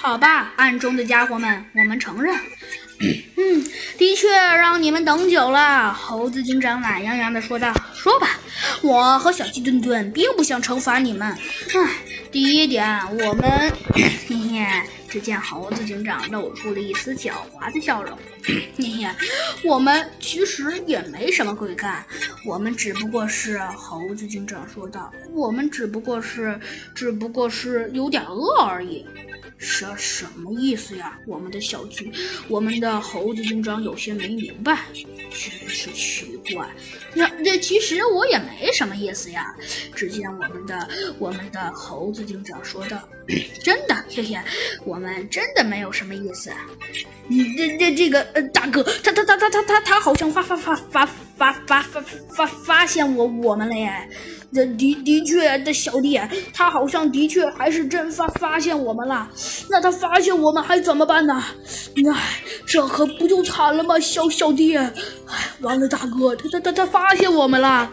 好吧，暗中的家伙们，我们承认。嗯，的确让你们等久了。猴子警长懒洋洋地说道：“说吧，我和小鸡墩墩并不想惩罚你们。唉，第一点，我们……嘿嘿。”只见猴子警长露出了一丝狡猾的笑容。嘿嘿，我们其实也没什么贵干，我们只不过是…… 猴子警长说道：“我们只不过是……只不过是有点饿而已。”什什么意思呀？我们的小鸡，我们的猴子警长有些没明白，真是奇怪。那这其实我也没什么意思呀。只见我们的我们的猴子警长说道：“真的，嘿嘿，我们真的没有什么意思。你这这这个呃，大哥，他他他他他他他好像发发发发发发发发发现我我们了耶。”这的的确，的小弟，他好像的确还是真发发现我们了。那他发现我们还怎么办呢？哎，这可不就惨了吗，小小弟！哎，完了，大哥，他他他他发现我们了。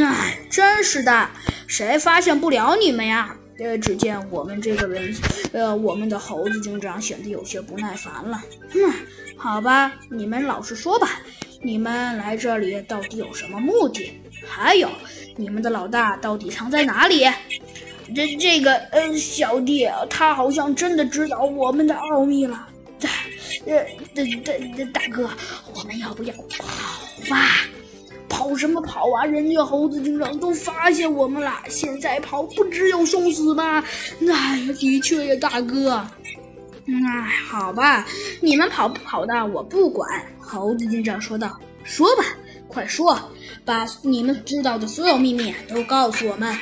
哎，真是的，谁发现不了你们呀？呃，只见我们这个人，呃，我们的猴子警长显得有些不耐烦了。嗯，好吧，你们老实说吧，你们来这里到底有什么目的？还有。你们的老大到底藏在哪里？这这个呃，小弟他好像真的知道我们的奥秘了。在呃，大大大哥，我们要不要跑吧？跑什么跑啊？人家猴子警长都发现我们了，现在跑不只有送死吗？哎呀，的确呀，大哥。哎，好吧，你们跑不跑的我不管。猴子警长说道：“说吧。”快说，把你们知道的所有秘密都告诉我们。